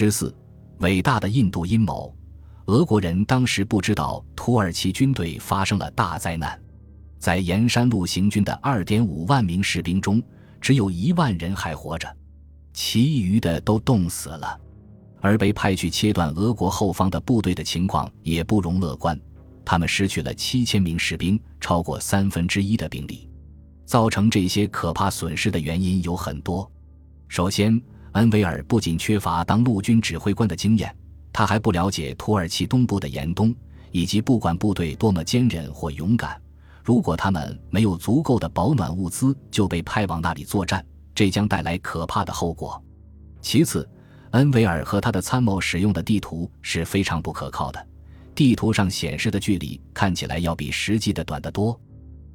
十四，伟大的印度阴谋。俄国人当时不知道土耳其军队发生了大灾难，在沿山路行军的二点五万名士兵中，只有一万人还活着，其余的都冻死了。而被派去切断俄国后方的部队的情况也不容乐观，他们失去了七千名士兵，超过三分之一的兵力。造成这些可怕损失的原因有很多。首先，恩维尔不仅缺乏当陆军指挥官的经验。他还不了解土耳其东部的严冬，以及不管部队多么坚韧或勇敢，如果他们没有足够的保暖物资就被派往那里作战，这将带来可怕的后果。其次，恩维尔和他的参谋使用的地图是非常不可靠的，地图上显示的距离看起来要比实际的短得多。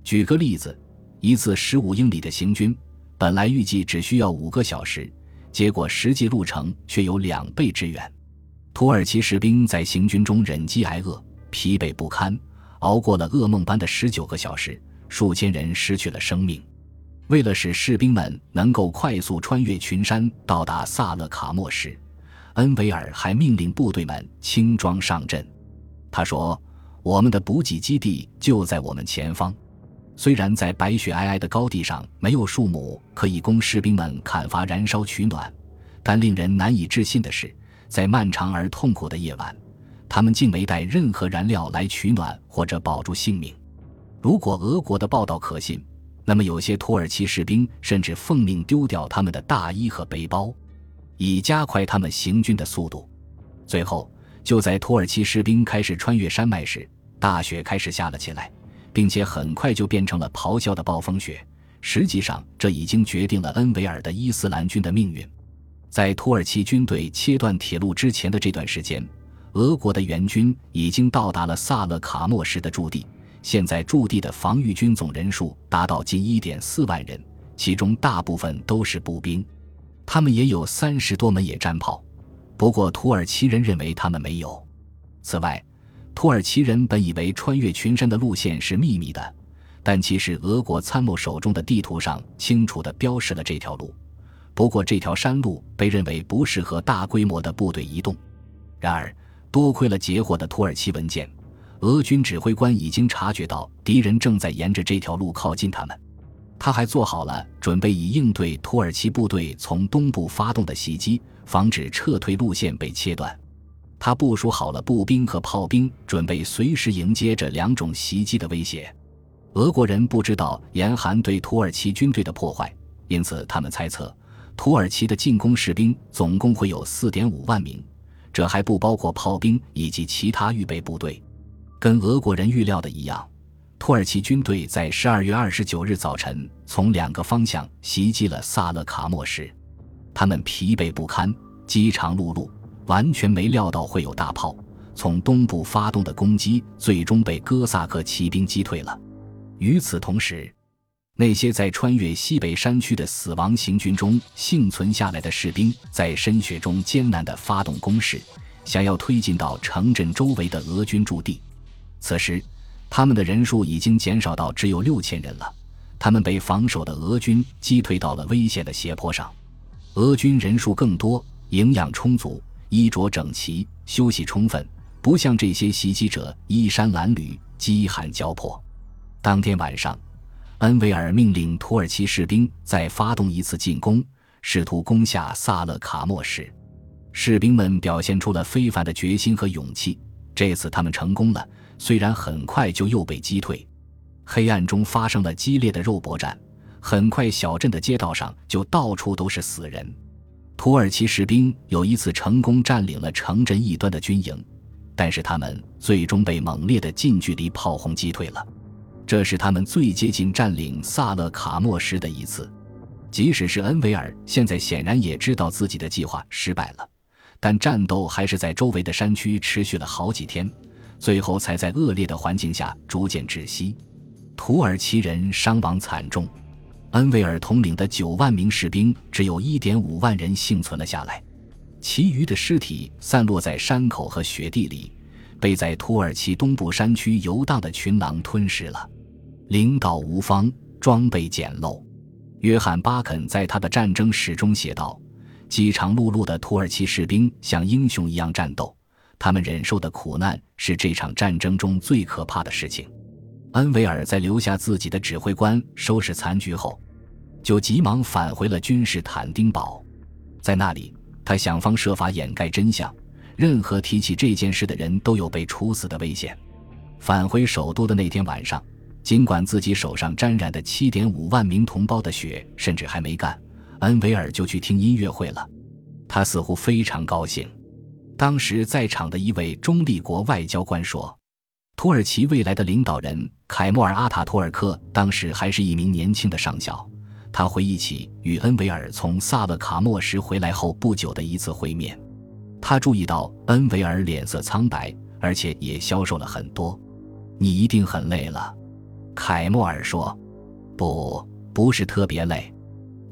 举个例子，一次十五英里的行军，本来预计只需要五个小时，结果实际路程却有两倍之远。土耳其士兵在行军中忍饥挨饿、疲惫不堪，熬过了噩梦般的十九个小时，数千人失去了生命。为了使士兵们能够快速穿越群山到达萨勒卡莫时，恩维尔还命令部队们轻装上阵。他说：“我们的补给基地就在我们前方，虽然在白雪皑皑的高地上没有树木可以供士兵们砍伐燃烧取暖，但令人难以置信的是。”在漫长而痛苦的夜晚，他们竟没带任何燃料来取暖或者保住性命。如果俄国的报道可信，那么有些土耳其士兵甚至奉命丢掉他们的大衣和背包，以加快他们行军的速度。最后，就在土耳其士兵开始穿越山脉时，大雪开始下了起来，并且很快就变成了咆哮的暴风雪。实际上，这已经决定了恩维尔的伊斯兰军的命运。在土耳其军队切断铁路之前的这段时间，俄国的援军已经到达了萨勒卡莫什的驻地。现在驻地的防御军总人数达到近1.4万人，其中大部分都是步兵，他们也有三十多门野战炮。不过土耳其人认为他们没有。此外，土耳其人本以为穿越群山的路线是秘密的，但其实俄国参谋手中的地图上清楚地标示了这条路。不过，这条山路被认为不适合大规模的部队移动。然而，多亏了截获的土耳其文件，俄军指挥官已经察觉到敌人正在沿着这条路靠近他们。他还做好了准备，以应对土耳其部队从东部发动的袭击，防止撤退路线被切断。他部署好了步兵和炮兵，准备随时迎接这两种袭击的威胁。俄国人不知道严寒对土耳其军队的破坏，因此他们猜测。土耳其的进攻士兵总共会有四点五万名，这还不包括炮兵以及其他预备部队。跟俄国人预料的一样，土耳其军队在十二月二十九日早晨从两个方向袭击了萨勒卡莫什。他们疲惫不堪，饥肠辘辘，完全没料到会有大炮从东部发动的攻击，最终被哥萨克骑兵击退了。与此同时，那些在穿越西北山区的死亡行军中幸存下来的士兵，在深雪中艰难地发动攻势，想要推进到城镇周围的俄军驻地。此时，他们的人数已经减少到只有六千人了。他们被防守的俄军击退到了危险的斜坡上。俄军人数更多，营养充足，衣着整齐，休息充分，不像这些袭击者衣衫褴褛、饥寒交迫。当天晚上。恩维尔命令土耳其士兵再发动一次进攻，试图攻下萨勒卡莫市。士兵们表现出了非凡的决心和勇气。这次他们成功了，虽然很快就又被击退。黑暗中发生了激烈的肉搏战，很快小镇的街道上就到处都是死人。土耳其士兵有一次成功占领了城镇一端的军营，但是他们最终被猛烈的近距离炮轰击退了。这是他们最接近占领萨勒卡莫什的一次，即使是恩维尔现在显然也知道自己的计划失败了，但战斗还是在周围的山区持续了好几天，最后才在恶劣的环境下逐渐窒息。土耳其人伤亡惨重，恩维尔统领的九万名士兵只有一点五万人幸存了下来，其余的尸体散落在山口和雪地里，被在土耳其东部山区游荡的群狼吞噬了。领导无方，装备简陋。约翰·巴肯在他的战争史中写道：“饥肠辘辘的土耳其士兵像英雄一样战斗，他们忍受的苦难是这场战争中最可怕的事情。恩维尔在留下自己的指挥官收拾残局后，就急忙返回了君士坦丁堡，在那里，他想方设法掩盖真相，任何提起这件事的人都有被处死的危险。返回首都的那天晚上，尽管自己手上沾染的七点五万名同胞的血甚至还没干，恩维尔就去听音乐会了。他似乎非常高兴。当时在场的一位中立国外交官说：“土耳其未来的领导人凯莫尔阿塔托尔克当时还是一名年轻的上校。他回忆起与恩维尔从萨勒卡莫什回来后不久的一次会面，他注意到恩维尔脸色苍白，而且也消瘦了很多。”你一定很累了，凯莫尔说：“不，不是特别累。”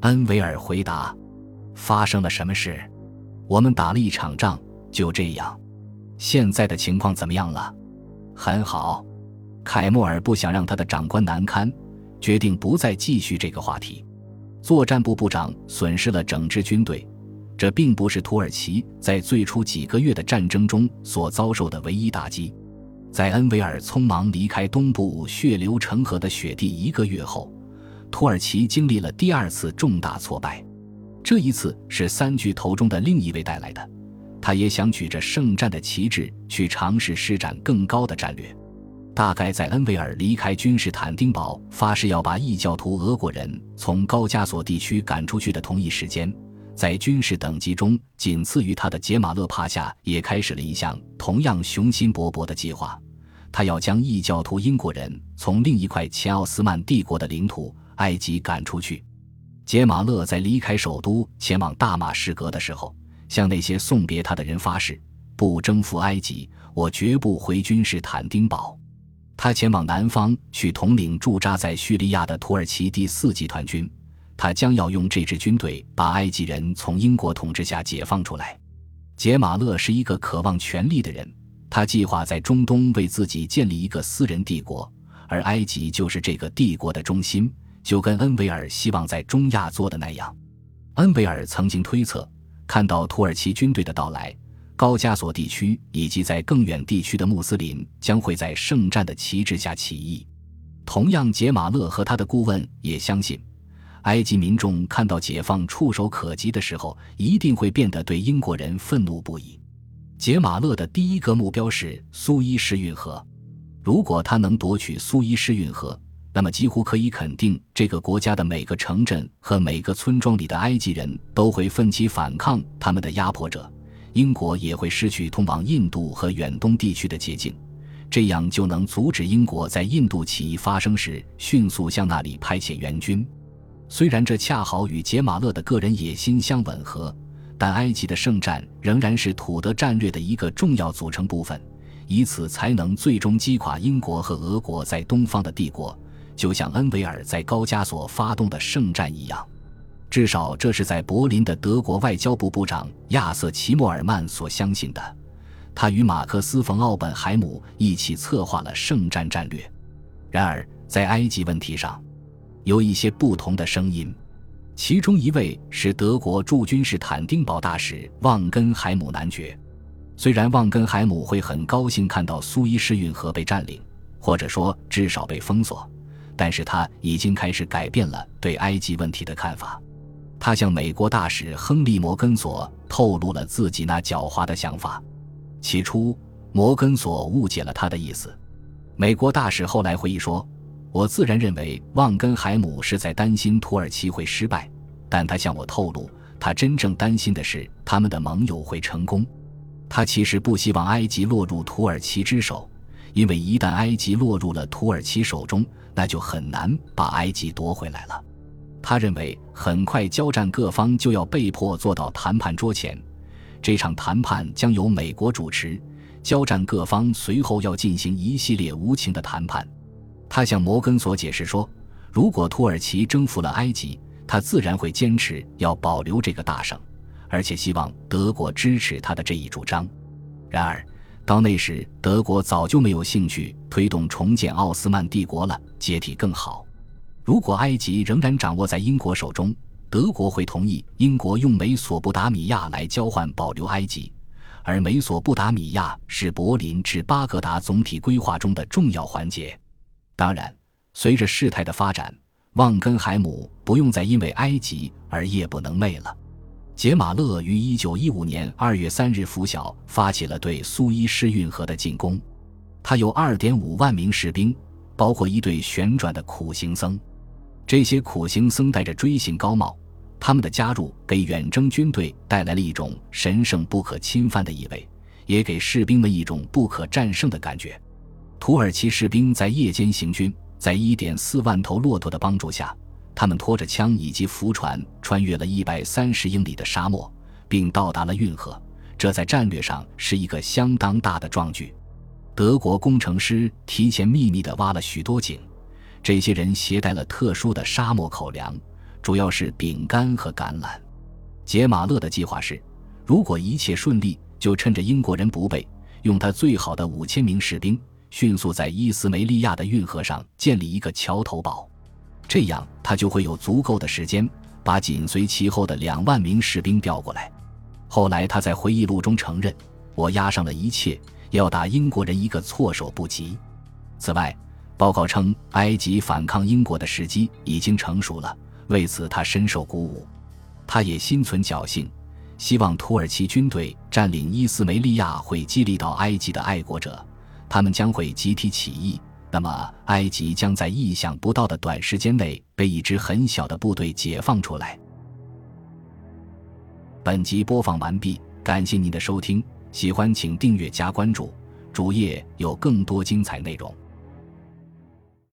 恩维尔回答：“发生了什么事？我们打了一场仗，就这样。现在的情况怎么样了？很好。”凯莫尔不想让他的长官难堪，决定不再继续这个话题。作战部部长损失了整支军队，这并不是土耳其在最初几个月的战争中所遭受的唯一打击。在恩维尔匆忙离开东部血流成河的雪地一个月后，土耳其经历了第二次重大挫败。这一次是三巨头中的另一位带来的，他也想举着圣战的旗帜去尝试施展更高的战略。大概在恩维尔离开君士坦丁堡，发誓要把异教徒俄国人从高加索地区赶出去的同一时间。在军事等级中仅次于他的杰马勒帕夏也开始了一项同样雄心勃勃的计划，他要将异教徒英国人从另一块前奥斯曼帝国的领土埃及赶出去。杰马勒在离开首都前往大马士革的时候，向那些送别他的人发誓：不征服埃及，我绝不回君士坦丁堡。他前往南方去统领驻扎在叙利亚的土耳其第四集团军。他将要用这支军队把埃及人从英国统治下解放出来。杰马勒是一个渴望权力的人，他计划在中东为自己建立一个私人帝国，而埃及就是这个帝国的中心，就跟恩维尔希望在中亚做的那样。恩维尔曾经推测，看到土耳其军队的到来，高加索地区以及在更远地区的穆斯林将会在圣战的旗帜下起义。同样，杰马勒和他的顾问也相信。埃及民众看到解放触手可及的时候，一定会变得对英国人愤怒不已。杰马勒的第一个目标是苏伊士运河。如果他能夺取苏伊士运河，那么几乎可以肯定，这个国家的每个城镇和每个村庄里的埃及人都会奋起反抗他们的压迫者。英国也会失去通往印度和远东地区的捷径，这样就能阻止英国在印度起义发生时迅速向那里派遣援军。虽然这恰好与杰马勒的个人野心相吻合，但埃及的圣战仍然是土德战略的一个重要组成部分，以此才能最终击垮英国和俄国在东方的帝国，就像恩维尔在高加索发动的圣战一样。至少这是在柏林的德国外交部部长亚瑟·齐默尔曼所相信的。他与马克思·冯·奥本海姆一起策划了圣战战略。然而，在埃及问题上，有一些不同的声音，其中一位是德国驻军事坦丁堡大使旺根海姆男爵。虽然旺根海姆会很高兴看到苏伊士运河被占领，或者说至少被封锁，但是他已经开始改变了对埃及问题的看法。他向美国大使亨利·摩根索透露了自己那狡猾的想法。起初，摩根索误解了他的意思。美国大使后来回忆说。我自然认为旺根海姆是在担心土耳其会失败，但他向我透露，他真正担心的是他们的盟友会成功。他其实不希望埃及落入土耳其之手，因为一旦埃及落入了土耳其手中，那就很难把埃及夺回来了。他认为很快交战各方就要被迫坐到谈判桌前，这场谈判将由美国主持，交战各方随后要进行一系列无情的谈判。他向摩根索解释说，如果土耳其征服了埃及，他自然会坚持要保留这个大省，而且希望德国支持他的这一主张。然而，到那时，德国早就没有兴趣推动重建奥斯曼帝国了，解体更好。如果埃及仍然掌握在英国手中，德国会同意英国用美索不达米亚来交换保留埃及，而美索不达米亚是柏林至巴格达总体规划中的重要环节。当然，随着事态的发展，旺根海姆不用再因为埃及而夜不能寐了。杰马勒于一九一五年二月三日拂晓发起了对苏伊士运河的进攻，他有二点五万名士兵，包括一队旋转的苦行僧。这些苦行僧戴着锥形高帽。他们的加入给远征军队带来了一种神圣不可侵犯的意味，也给士兵们一种不可战胜的感觉。土耳其士兵在夜间行军，在一点四万头骆驼的帮助下，他们拖着枪以及浮船，穿越了一百三十英里的沙漠，并到达了运河。这在战略上是一个相当大的壮举。德国工程师提前秘密地挖了许多井，这些人携带了特殊的沙漠口粮。主要是饼干和橄榄。杰马勒的计划是，如果一切顺利，就趁着英国人不备，用他最好的五千名士兵，迅速在伊斯梅利亚的运河上建立一个桥头堡，这样他就会有足够的时间把紧随其后的两万名士兵调过来。后来他在回忆录中承认：“我押上了一切，要打英国人一个措手不及。”此外，报告称，埃及反抗英国的时机已经成熟了。为此，他深受鼓舞。他也心存侥幸，希望土耳其军队占领伊斯梅利亚会激励到埃及的爱国者，他们将会集体起义。那么，埃及将在意想不到的短时间内被一支很小的部队解放出来。本集播放完毕，感谢您的收听，喜欢请订阅加关注，主页有更多精彩内容。